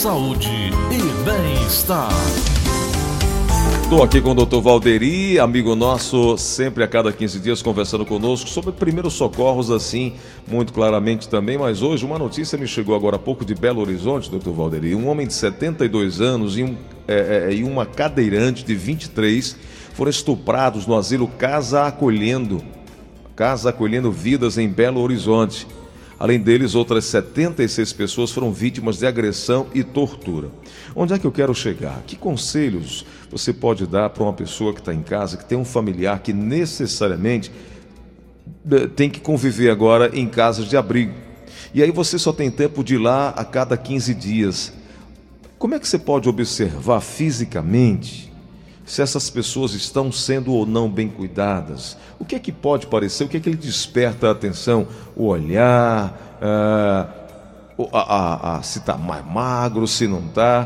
saúde e bem-estar. Estou aqui com o Dr. Valderi, amigo nosso, sempre a cada 15 dias conversando conosco sobre primeiros socorros, assim, muito claramente também. Mas hoje uma notícia me chegou agora há pouco de Belo Horizonte, Dr. Valderi. Um homem de 72 anos e, um, é, é, e uma cadeirante de 23 foram estuprados no asilo Casa Acolhendo, Casa Acolhendo Vidas em Belo Horizonte. Além deles, outras 76 pessoas foram vítimas de agressão e tortura. Onde é que eu quero chegar? Que conselhos você pode dar para uma pessoa que está em casa, que tem um familiar que necessariamente eh, tem que conviver agora em casas de abrigo? E aí você só tem tempo de ir lá a cada 15 dias. Como é que você pode observar fisicamente se essas pessoas estão sendo ou não bem cuidadas. O que é que pode parecer? O que é que ele desperta a atenção? O olhar, ah, a, a, a, se está mais magro, se não está.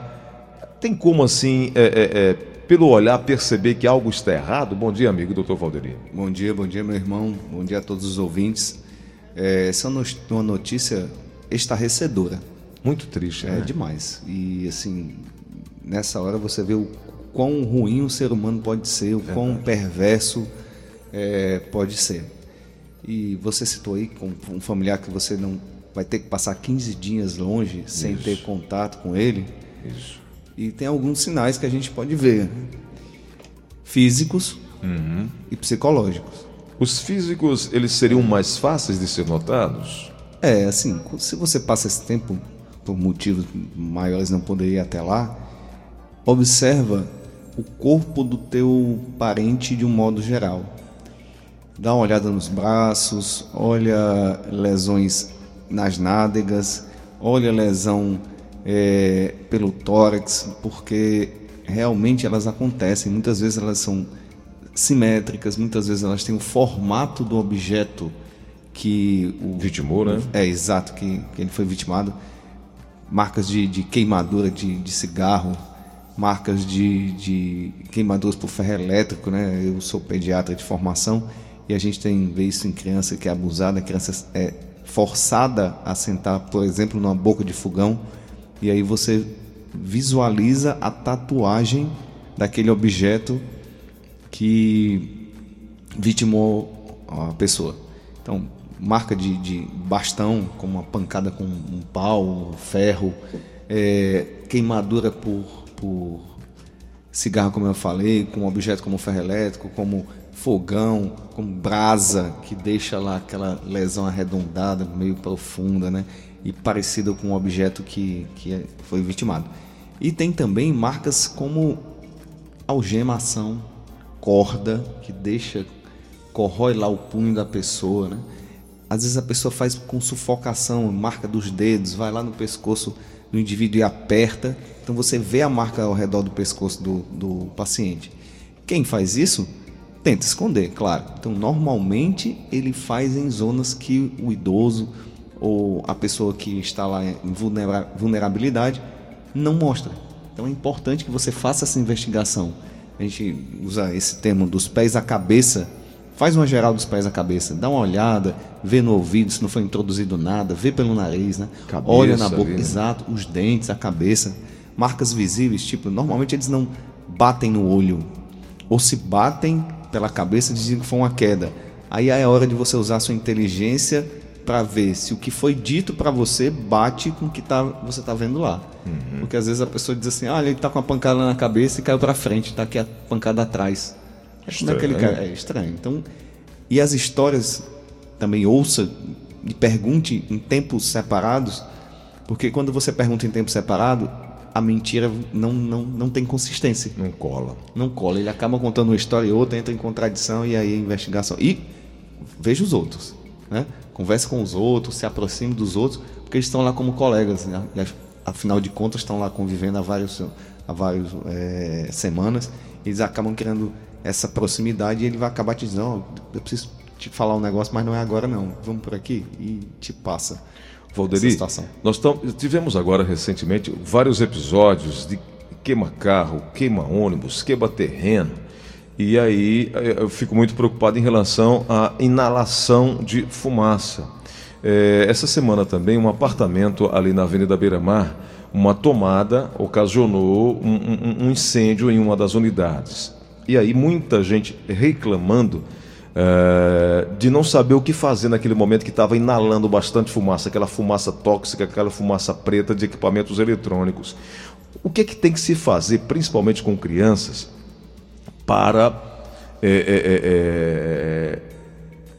Tem como assim, é, é, é, pelo olhar, perceber que algo está errado? Bom dia, amigo doutor Valderi. Bom dia, bom dia, meu irmão. Bom dia a todos os ouvintes. É, essa é uma notícia estarrecedora. Muito triste, É né? demais. E assim, nessa hora você vê o quão ruim o ser humano pode ser, o Verdade. quão perverso é, pode ser. E você citou aí com um familiar que você não vai ter que passar 15 dias longe Isso. sem ter contato com ele. Isso. E tem alguns sinais que a gente pode ver: físicos uhum. e psicológicos. Os físicos, eles seriam mais fáceis de ser notados? É, assim, se você passa esse tempo, por motivos maiores não poderia ir até lá, observa o corpo do teu parente de um modo geral. Dá uma olhada nos braços, olha lesões nas nádegas, olha lesão é, pelo tórax, porque realmente elas acontecem. Muitas vezes elas são simétricas, muitas vezes elas têm o formato do objeto que o vitimou, né? É exato que, que ele foi vitimado. Marcas de, de queimadura de, de cigarro, marcas de, de queimaduras por ferro elétrico, né? Eu sou pediatra de formação e a gente tem vê isso em criança que é abusada, a criança é forçada a sentar, por exemplo, numa boca de fogão e aí você visualiza a tatuagem daquele objeto que vitimou a pessoa. Então, marca de, de bastão, como uma pancada com um pau, um ferro, é, queimadura por por cigarro, como eu falei, com objetos como ferro elétrico, como fogão, como brasa, que deixa lá aquela lesão arredondada, meio profunda, né? E parecida com um objeto que, que foi vitimado. E tem também marcas como algemação, corda, que deixa, corrói lá o punho da pessoa, né? Às vezes a pessoa faz com sufocação, marca dos dedos, vai lá no pescoço do indivíduo e aperta. Então você vê a marca ao redor do pescoço do, do paciente. Quem faz isso tenta esconder, claro. Então normalmente ele faz em zonas que o idoso ou a pessoa que está lá em vulnerabilidade não mostra. Então é importante que você faça essa investigação. A gente usa esse termo dos pés à cabeça Faz uma geral dos pés à cabeça, dá uma olhada, vê no ouvido se não foi introduzido nada, vê pelo nariz, né? Cabeça, Olha na boca, né? exato, os dentes, a cabeça, marcas visíveis, tipo, normalmente eles não batem no olho, ou se batem pela cabeça dizem que foi uma queda. Aí é hora de você usar a sua inteligência para ver se o que foi dito para você bate com o que tá, você está vendo lá. Uhum. Porque às vezes a pessoa diz assim: ah, ele está com a pancada na cabeça e caiu para frente, está aqui a pancada atrás. Estranho, Como é cara? É estranho. Então, e as histórias também ouça e pergunte em tempos separados, porque quando você pergunta em tempo separado, a mentira não, não, não tem consistência. Não cola. Não cola. Ele acaba contando uma história e outra, entra em contradição e aí a investigação. E veja os outros. Né? Converse com os outros, se aproxime dos outros, porque eles estão lá como colegas. Né? Afinal de contas, estão lá convivendo há várias há vários, é, semanas. Eles acabam querendo essa proximidade ele vai acabar te dizendo, oh, eu preciso te falar um negócio, mas não é agora não. Vamos por aqui e te passa. Valderi, nós tivemos agora recentemente vários episódios de queima carro, queima ônibus, queima terreno. E aí eh, eu fico muito preocupado em relação à inalação de fumaça. É, essa semana também um apartamento ali na Avenida Beira Mar uma tomada ocasionou um, um, um incêndio em uma das unidades. E aí muita gente reclamando é, de não saber o que fazer naquele momento que estava inalando bastante fumaça, aquela fumaça tóxica, aquela fumaça preta de equipamentos eletrônicos. O que é que tem que se fazer, principalmente com crianças, para, é, é,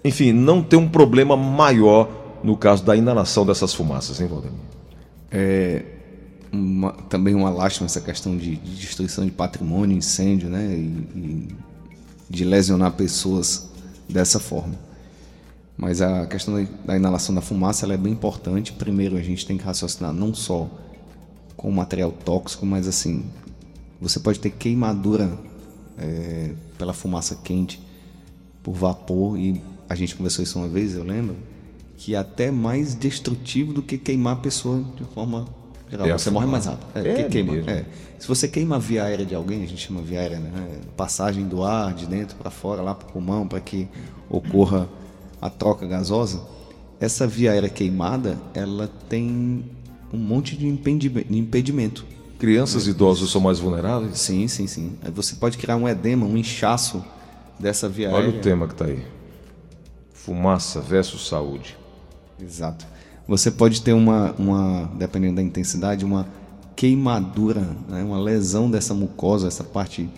enfim, não ter um problema maior no caso da inalação dessas fumaças, hein, Valdemir? É uma, também uma lástima essa questão de, de, destruição de patrimônio, incêndio, né? E, e de lesionar pessoas dessa forma. Mas a questão da inalação da fumaça é bem importante. Primeiro, a gente tem que raciocinar não só com material tóxico, mas assim, você pode ter queimadura é, pela fumaça quente, por vapor, e a gente conversou isso uma vez, eu lembro, que é até mais destrutivo do que queimar a pessoa de forma geral. É você morre mais rápido. É, é queima. É. Se você queima a via aérea de alguém, a gente chama via aérea, né? Passagem do ar de dentro para fora, lá para o pulmão, para que ocorra a troca gasosa. Essa via aérea queimada, ela tem um monte de impedimento. Crianças e idosos são mais vulneráveis? Sim, sim, sim. Você pode criar um edema, um inchaço dessa via Olha aérea. Olha o tema que está aí. Fumaça versus saúde. Exato. Você pode ter uma, uma dependendo da intensidade, uma queimadura, né? uma lesão dessa mucosa, essa parte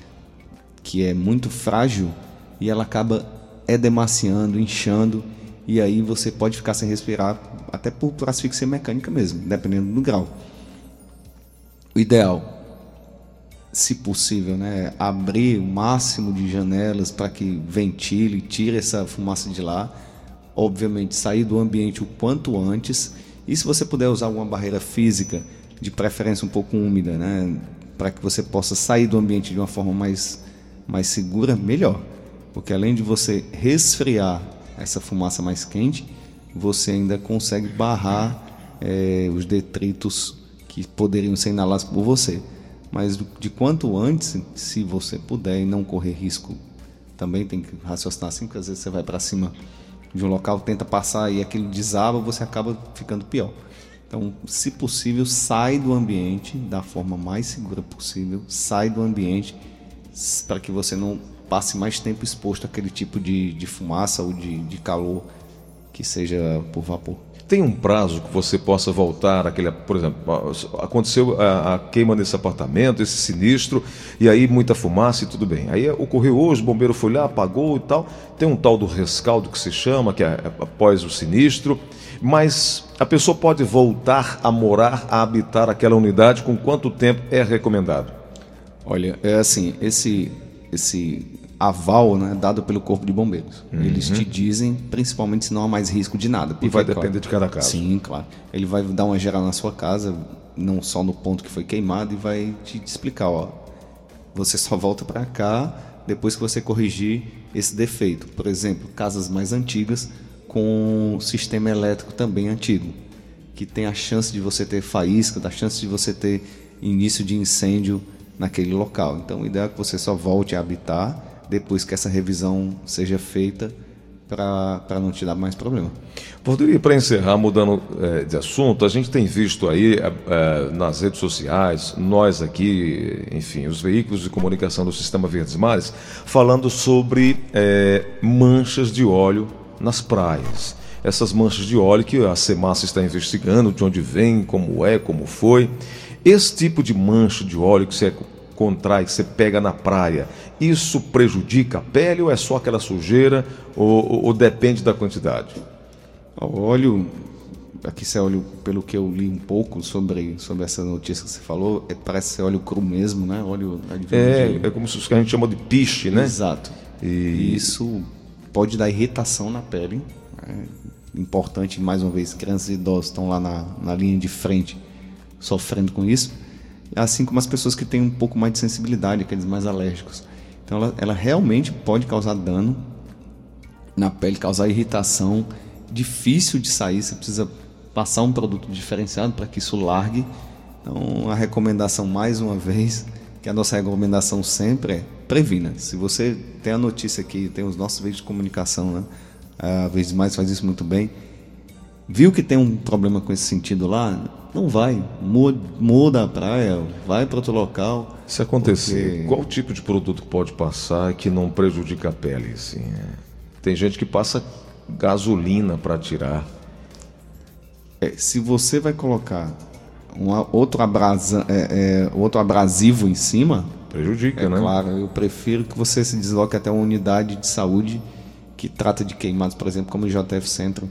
que é muito frágil, e ela acaba edemaciando, inchando, e aí você pode ficar sem respirar, até por, por asfixia mecânica mesmo, dependendo do grau. O ideal, se possível, né, abrir o máximo de janelas para que ventile, tire essa fumaça de lá. Obviamente, sair do ambiente o quanto antes. E se você puder usar alguma barreira física, de preferência um pouco úmida, né, para que você possa sair do ambiente de uma forma mais, mais segura, melhor. Porque além de você resfriar essa fumaça mais quente, você ainda consegue barrar é, os detritos que poderiam ser inalados por você. Mas de quanto antes, se você puder e não correr risco, também tem que raciocinar assim, porque às vezes você vai para cima de um local, tenta passar e aquele desaba, você acaba ficando pior. Então, se possível, sai do ambiente da forma mais segura possível, sai do ambiente para que você não passe mais tempo exposto àquele tipo de, de fumaça ou de, de calor que seja por vapor. Tem um prazo que você possa voltar aquele, por exemplo, aconteceu a, a, queima nesse apartamento, esse sinistro, e aí muita fumaça e tudo bem. Aí ocorreu hoje, o bombeiro foi lá, apagou e tal. Tem um tal do rescaldo que se chama, que é após o sinistro, mas a pessoa pode voltar a morar, a habitar aquela unidade com quanto tempo é recomendado? Olha, é assim, esse esse aval né, dado pelo Corpo de Bombeiros. Uhum. Eles te dizem, principalmente se não há mais risco de nada. Porque, e vai depender claro, de cada caso. Sim, claro. Ele vai dar uma geral na sua casa, não só no ponto que foi queimado, e vai te explicar, ó, você só volta para cá depois que você corrigir esse defeito. Por exemplo, casas mais antigas com sistema elétrico também antigo, que tem a chance de você ter faísca, da chance de você ter início de incêndio naquele local. Então, o ideal é que você só volte a habitar depois que essa revisão seja feita para não te dar mais problema. Poderia, para encerrar, mudando é, de assunto, a gente tem visto aí é, nas redes sociais, nós aqui, enfim, os veículos de comunicação do Sistema Verdes Mares, falando sobre é, manchas de óleo nas praias. Essas manchas de óleo que a Semassa está investigando, de onde vem, como é, como foi. Esse tipo de mancha de óleo que você contrai, que você pega na praia, isso prejudica a pele ou é só aquela sujeira ou, ou, ou depende da quantidade? O óleo, aqui você olha pelo que eu li um pouco sobre, sobre essa notícia que você falou, é, parece ser óleo cru mesmo, né? Óleo é, é como se a gente chama de piche, né? Exato. E, isso pode dar irritação na pele. É importante, mais uma vez, crianças e idosos estão lá na, na linha de frente sofrendo com isso, assim como as pessoas que têm um pouco mais de sensibilidade, aqueles mais alérgicos. Então ela, ela realmente pode causar dano na pele, causar irritação, difícil de sair, você precisa passar um produto diferenciado para que isso largue. Então a recomendação mais uma vez, que a nossa recomendação sempre é previna. Se você tem a notícia aqui, tem os nossos veículos de comunicação, né? A vez mais faz isso muito bem. Viu que tem um problema com esse sentido lá? Não vai. Muda, a praia, vai para outro local. Se acontecer, Porque- qual tipo de produto pode passar que não prejudica a pele? Assim, é? Tem gente que passa gasolina para tirar. É, se você vai colocar um outro, abrasa, é, é, outro abrasivo em cima, Prejudica, é né? claro, eu prefiro que você se desloque até uma unidade de saúde que trata de queimados, por exemplo, como o JF Centro,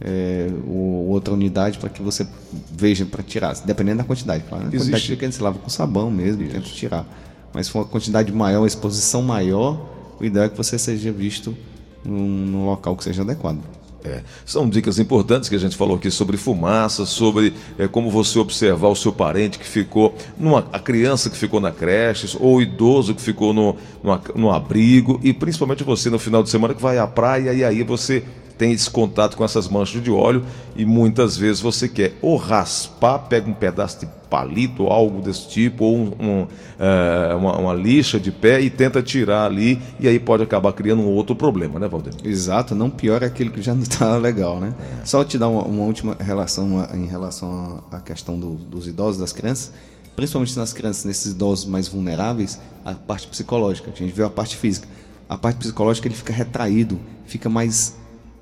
é, ou outra unidade para que você veja para tirar, dependendo da quantidade, claro. né? A quantidade Existe- pequena você lava com sabão mesmo, tenta tirar. Mas se for uma quantidade maior, uma exposição maior, o ideal é que você seja visto num, num local que seja adequado. É, são dicas importantes que a gente falou aqui sobre fumaça, sobre é, como você observar o seu parente que ficou, numa, a criança que ficou na creche, ou o idoso que ficou no, no, no abrigo, e principalmente você no final de semana que vai à praia e aí você tem esse contato com essas manchas de óleo e muitas vezes você quer ou raspar, pega um pedaço de palito ou algo desse tipo, ou um, um, é, uma, uma lixa de pé e tenta tirar ali, e aí pode acabar criando um outro problema, né, Valdir? Exato, não piora aquilo que já não está legal, né? Só te dar uma, uma última relação uma- em relação à à questão do- dos idosos, das crianças, principalmente nas crianças, nesses idosos mais vulneráveis, a parte psicológica. A gente vê a parte física. A parte psicológica ele fica retraído, fica mais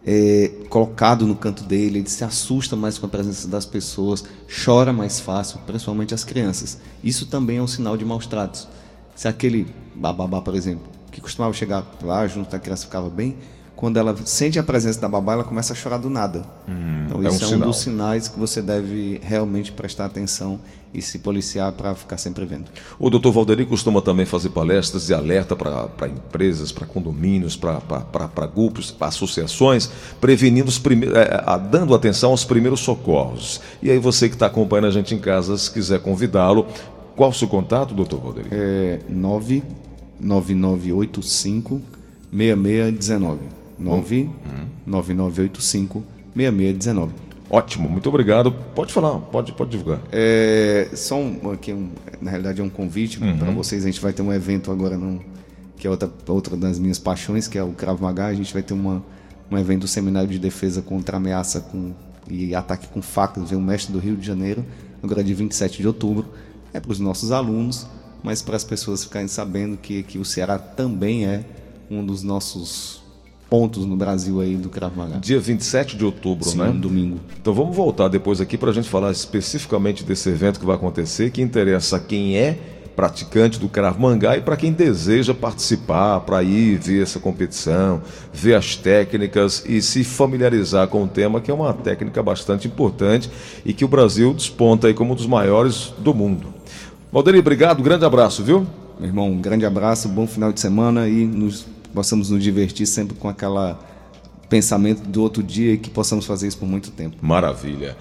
é, colocado no canto dele, ele se assusta mais com a presença das pessoas, chora mais fácil, principalmente as crianças. Isso também é um sinal de maus tratos. Se aquele bababá, por exemplo, que costumava chegar lá junto da criança ficava bem, quando ela sente a presença da babá, ela começa a chorar do nada. então é isso um é um dos sinais que você deve realmente prestar atenção e se policiar para ficar sempre vendo. O doutor Valderi costuma também fazer palestras de alerta para empresas, para condomínios, para grupos, para associações, prevenindo os primeiros, dando atenção aos primeiros socorros. E aí você que está acompanhando a gente em casa, se quiser convidá-lo, qual o seu contato, doutor Valderi? É 99985 6619. 99985 6619. Ótimo, muito obrigado. Pode falar, pode, pode divulgar. É, só um, aqui um, na realidade é um convite para vocês. A gente vai ter um evento agora, no, que é outra, outra das minhas paixões, que é o Krav Maga. A gente vai ter uma, um evento, um seminário de defesa contra ameaça com, e ataque com facas. Vem o mestre do Rio de Janeiro, agora dia 27 de outubro. É para os nossos alunos, mas para as pessoas ficarem sabendo que, que o Ceará também é um dos nossos pontos no Brasil aí do Krav Maga. Dia 27 de outubro, Sim, né? um domingo. Então vamos voltar depois aqui para a gente falar especificamente desse evento que vai acontecer, que interessa a quem é praticante do Krav Maga e para quem deseja participar, para ir ver essa competição, ver as técnicas e se familiarizar com o tema, que é uma técnica bastante importante e que o Brasil desponta aí como um dos maiores do mundo. Valderi, obrigado, grande abraço, viu? Meu irmão, um grande abraço, bom final de semana e nos, possamos nos divertir sempre com aquela pensamento do outro dia e que possamos fazer isso por muito tempo. Maravilha.